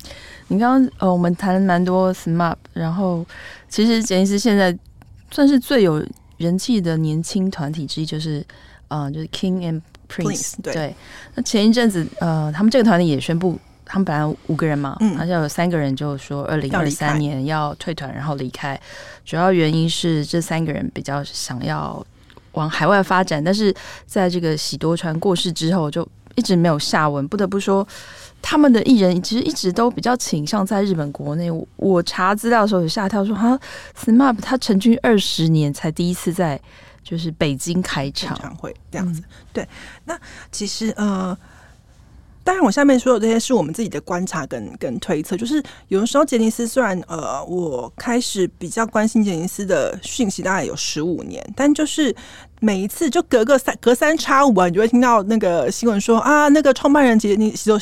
你刚刚呃，我们谈了蛮多 SMAP，然后其实杰尼斯现在算是最有人气的年轻团体之一，就是呃，就是 King and Prince。对，对，那前一阵子呃，他们这个团体也宣布，他们本来五个人嘛，好像、嗯、有三个人就说二零二三年要退团，然后离开。主要原因是这三个人比较想要。往海外发展，但是在这个喜多川过世之后，就一直没有下文。不得不说，他们的艺人其实一直都比较倾向在日本国内。我查资料的时候有吓跳说，哈，SMAP 他成军二十年才第一次在就是北京开场会这样子。嗯、对，那其实呃。当然，我下面说的这些是我们自己的观察跟跟推测。就是有的时候，杰尼斯虽然呃，我开始比较关心杰尼斯的讯息，大概有十五年，但就是每一次就隔个三隔三差五啊，你就会听到那个新闻说啊，那个创办人杰尼就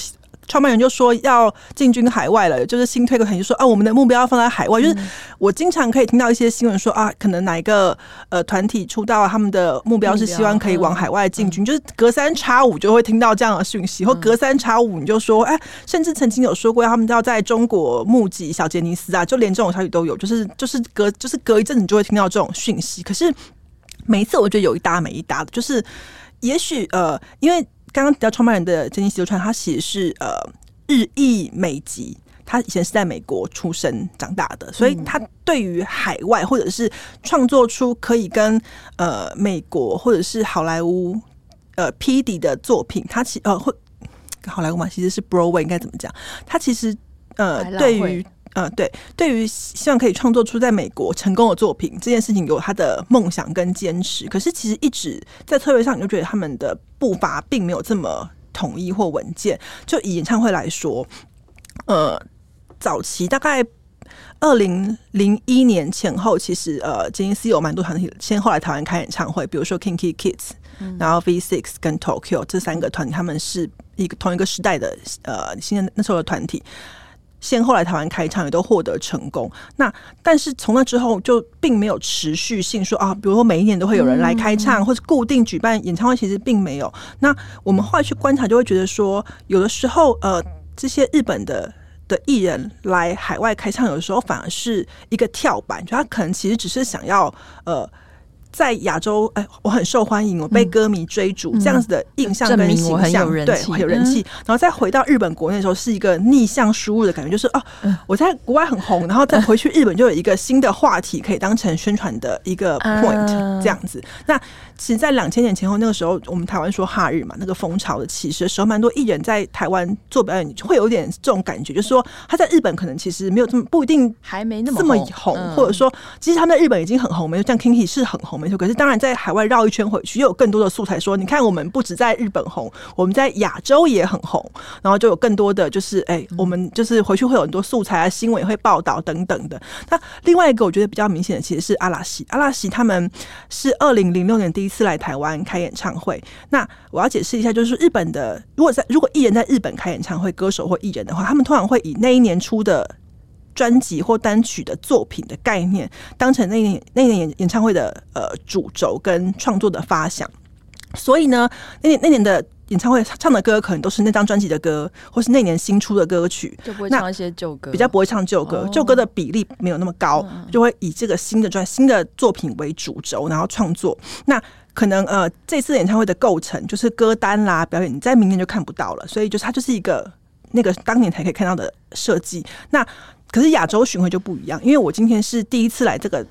创办人就说要进军海外了，就是新推个团就说啊，我们的目标要放在海外。就是我经常可以听到一些新闻说啊，可能哪一个呃团体出道，他们的目标是希望可以往海外进军，就是隔三差五就会听到这样的讯息，或隔三差五你就说哎，甚至曾经有说过他们要在中国募集小杰尼斯啊，就连这种消息都有，就是就是隔就是隔一阵子你就会听到这种讯息。可是每一次我觉得有一搭没一搭的，就是也许呃，因为。刚刚提到创办人的杰尼斯流川，他其实是呃日裔美籍，他以前是在美国出生长大的，所以他对于海外或者是创作出可以跟呃美国或者是好莱坞呃 P D 的作品，他其呃会好莱坞嘛，其实是 Broadway 应该怎么讲？他其实呃对于。呃，对，对于希望可以创作出在美国成功的作品这件事情，有他的梦想跟坚持。可是其实一直在策略上，你就觉得他们的步伐并没有这么统一或稳健。就以演唱会来说，呃，早期大概二零零一年前后，其实呃，杰尼斯有蛮多团体先后来台湾开演唱会，比如说 Kinky Kids，然后 V Six 跟 Tokyo 这三个团体，他们是一个同一个时代的呃，现在那时候的团体。先后来台湾开唱也都获得成功，那但是从那之后就并没有持续性说啊，比如说每一年都会有人来开唱，或者固定举办演唱会，其实并没有。那我们后来去观察，就会觉得说，有的时候呃，这些日本的的艺人来海外开唱，有的时候反而是一个跳板，就他可能其实只是想要呃。在亚洲，哎，我很受欢迎，我被歌迷追逐，嗯、这样子的印象跟形象，对，很有人气。嗯、然后再回到日本国内的时候，是一个逆向输入的感觉，就是哦，我在国外很红，然后再回去日本就有一个新的话题可以当成宣传的一个 point，这样子。那其实，在两千年前后，那个时候我们台湾说哈日嘛，那个风潮的起始的时候，蛮多艺人在台湾做表演，会有点这种感觉，就是说他在日本可能其实没有这么不一定还没那么这么红，或者说其实他们在日本已经很红，没有像 Kinky 是很红。可是，当然，在海外绕一圈回去，又有更多的素材。说，你看，我们不止在日本红，我们在亚洲也很红。然后就有更多的，就是，哎、欸，我们就是回去会有很多素材啊，新闻也会报道等等的。那另外一个，我觉得比较明显的，其实是阿拉西。阿拉西他们是二零零六年第一次来台湾开演唱会。那我要解释一下，就是日本的，如果在如果艺人在日本开演唱会，歌手或艺人的话，他们通常会以那一年出的。专辑或单曲的作品的概念，当成那年那年演演唱会的呃主轴跟创作的发想，所以呢，那年那年的演唱会唱的歌可能都是那张专辑的歌，或是那年新出的歌曲，就不会唱一些旧歌，比较不会唱旧歌，旧、哦、歌的比例没有那么高，就会以这个新的专新的作品为主轴，然后创作。那可能呃这次演唱会的构成就是歌单啦、表演，你在明年就看不到了，所以就是它就是一个那个当年才可以看到的设计。那可是亚洲巡回就不一样，因为我今天是第一次来这个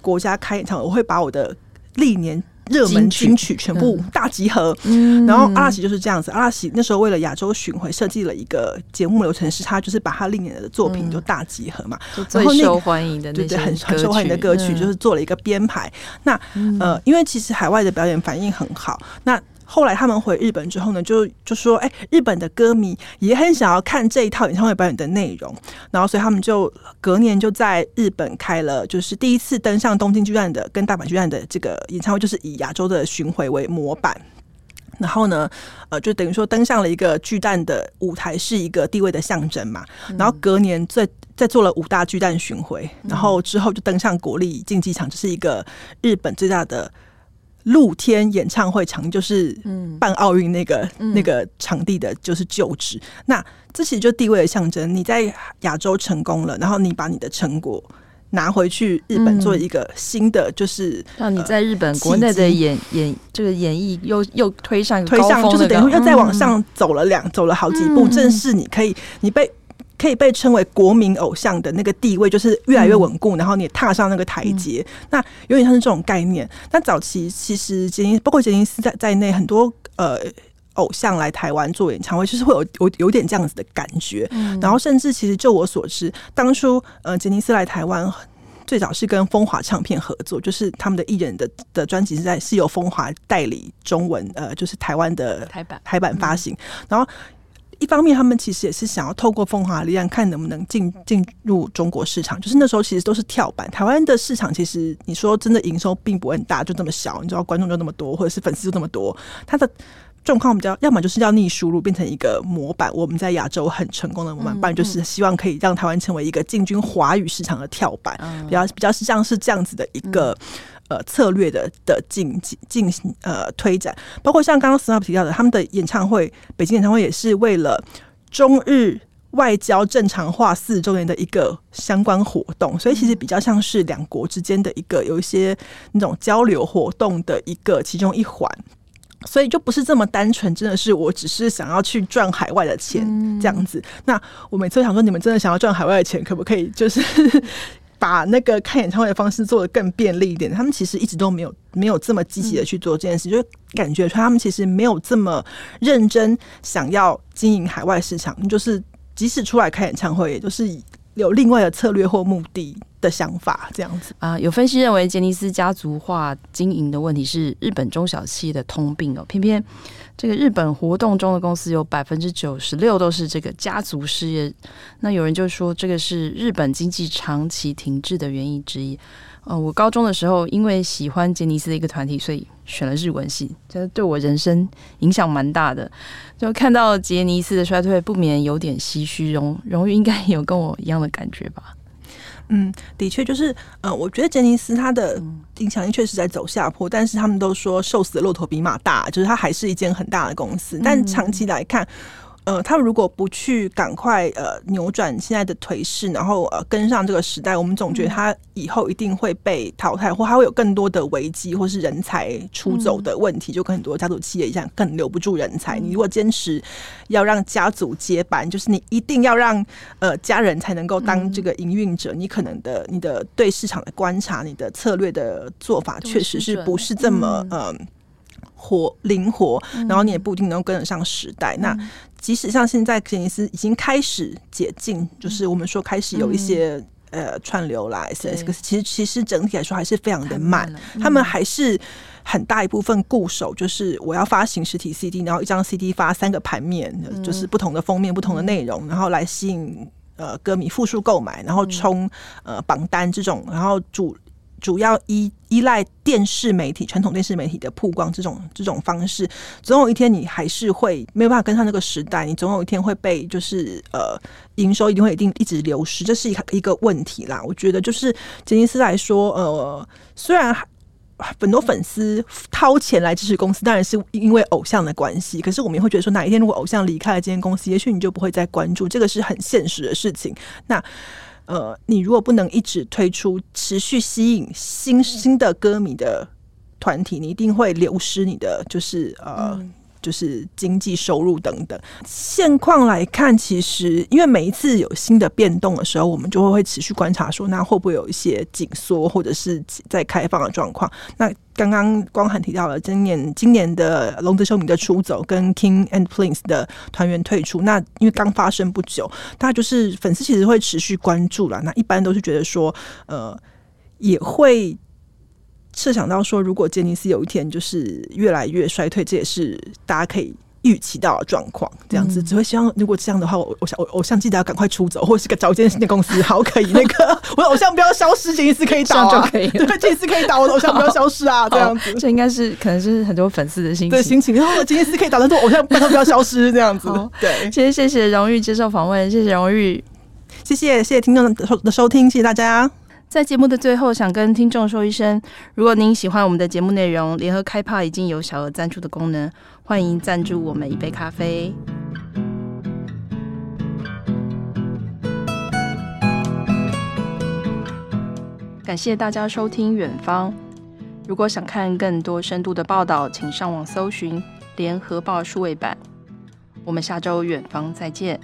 国家开演唱会，我会把我的历年热门金曲全部大集合。嗯，然后阿拉西就是这样子，阿拉西那时候为了亚洲巡回设计了一个节目流程，是他就是把他历年的作品就大集合嘛，最受欢迎的对对很很受欢迎的歌曲，就是做了一个编排。那呃，因为其实海外的表演反应很好，那。后来他们回日本之后呢，就就说：“哎、欸，日本的歌迷也很想要看这一套演唱会表演的内容。”然后，所以他们就隔年就在日本开了，就是第一次登上东京巨蛋的跟大阪巨蛋的这个演唱会，就是以亚洲的巡回为模板。然后呢，呃，就等于说登上了一个巨蛋的舞台，是一个地位的象征嘛。然后隔年再再做了五大巨蛋巡回，然后之后就登上国立竞技场，这是一个日本最大的。露天演唱会场就是办奥运那个、嗯、那个场地的，就是旧址。那这其实就地位的象征。你在亚洲成功了，然后你把你的成果拿回去日本，做一个新的，就是让你在日本国内的演演这个演艺又又推上推上，就是等于又再往上走了两走了好几步，正是你可以你被。可以被称为国民偶像的那个地位，就是越来越稳固，嗯、然后你踏上那个台阶，嗯、那有点像是这种概念。那早期其实杰尼，包括杰尼斯在在内，很多呃偶像来台湾做演唱会，就是会有有有点这样子的感觉。嗯、然后甚至其实就我所知，当初呃杰尼斯来台湾最早是跟风华唱片合作，就是他们的艺人的的专辑是在是由风华代理中文，呃，就是台湾的台版台版发行，嗯、然后。一方面，他们其实也是想要透过凤凰力量，看能不能进进入中国市场。就是那时候其实都是跳板，台湾的市场其实你说真的营收并不会很大，就这么小，你知道观众就那么多，或者是粉丝就那么多，它的状况比较，要么就是要逆输入变成一个模板，我们在亚洲很成功的模板，不然就是希望可以让台湾成为一个进军华语市场的跳板，比较比较是像是这样子的一个呃策略的的进进进行呃推展，包括像刚刚 Snap 提到的，他们的演唱会，北京演唱会也是为了中日。外交正常化四周年的一个相关活动，所以其实比较像是两国之间的一个有一些那种交流活动的一个其中一环，所以就不是这么单纯，真的是我只是想要去赚海外的钱这样子。那我每次想说，你们真的想要赚海外的钱，可不可以就是把那个看演唱会的方式做得更便利一点？他们其实一直都没有没有这么积极的去做这件事，就感觉出他们其实没有这么认真想要经营海外市场，就是。即使出来开演唱会，也就是有另外的策略或目的的想法，这样子啊。有分析认为，杰尼斯家族化经营的问题是日本中小企业的通病哦。偏偏这个日本活动中的公司有百分之九十六都是这个家族事业。那有人就说，这个是日本经济长期停滞的原因之一。呃，我高中的时候因为喜欢杰尼斯的一个团体，所以选了日文系，这对我人生影响蛮大的。就看到杰尼斯的衰退，不免有点唏嘘。荣荣誉应该有跟我一样的感觉吧？嗯，的确就是，呃，我觉得杰尼斯它的影响力确实在走下坡，但是他们都说瘦死的骆驼比马大，就是它还是一间很大的公司，但长期来看。呃，他们如果不去赶快呃扭转现在的颓势，然后呃跟上这个时代，我们总觉得他以后一定会被淘汰，或他会有更多的危机，或是人才出走的问题，就跟很多家族企业一样，更留不住人才。你如果坚持要让家族接班，就是你一定要让呃家人才能够当这个营运者，你可能的你的对市场的观察，你的策略的做法，确实是不是这么嗯。活灵活，然后你也不一定能够跟得上时代。那即使像现在杰尼斯已经开始解禁，就是我们说开始有一些呃串流啦 SNS，可是其实其实整体来说还是非常的慢。他们还是很大一部分固守，就是我要发行实体 CD，然后一张 CD 发三个盘面，就是不同的封面、不同的内容，然后来吸引呃歌迷复数购买，然后冲呃榜单这种，然后主。主要依依赖电视媒体、传统电视媒体的曝光，这种这种方式，总有一天你还是会没有办法跟上这个时代，你总有一天会被就是呃营收一定会一定一直流失，这是一个一个问题啦。我觉得就是杰尼斯来说，呃，虽然很多粉丝掏钱来支持公司，当然是因为偶像的关系，可是我们也会觉得说，哪一天如果偶像离开了这间公司，也许你就不会再关注，这个是很现实的事情。那。呃，你如果不能一直推出持续吸引新新的歌迷的团体，你一定会流失你的就是呃。就是经济收入等等现况来看，其实因为每一次有新的变动的时候，我们就会会持续观察，说那会不会有一些紧缩或者是在开放的状况。那刚刚光涵提到了今年今年的龙泽秀明的出走跟 King and Prince 的团员退出，那因为刚发生不久，大家就是粉丝其实会持续关注了。那一般都是觉得说，呃，也会。设想到说，如果杰尼斯有一天就是越来越衰退，这也是大家可以预期到的状况。这样子，只会希望如果这样的话，我我想我偶像记得要赶快出走，或者找一间新的公司，好可以那个我的偶像不要消失，杰尼斯可以倒啊，就可以对，杰尼斯可以倒，我的偶像不要消失啊，这样子，这应该是可能是很多粉丝的心情，对心情。然后杰尼斯可以倒，但是偶像不要消失，这样子。对，其实谢谢荣誉接受访问，谢谢荣誉，谢谢谢谢听众的收的收听，谢谢大家。在节目的最后，想跟听众说一声：如果您喜欢我们的节目内容，联合开趴已经有小额赞助的功能，欢迎赞助我们一杯咖啡。感谢大家收听《远方》。如果想看更多深度的报道，请上网搜寻《联合报》数位版。我们下周《远方》再见。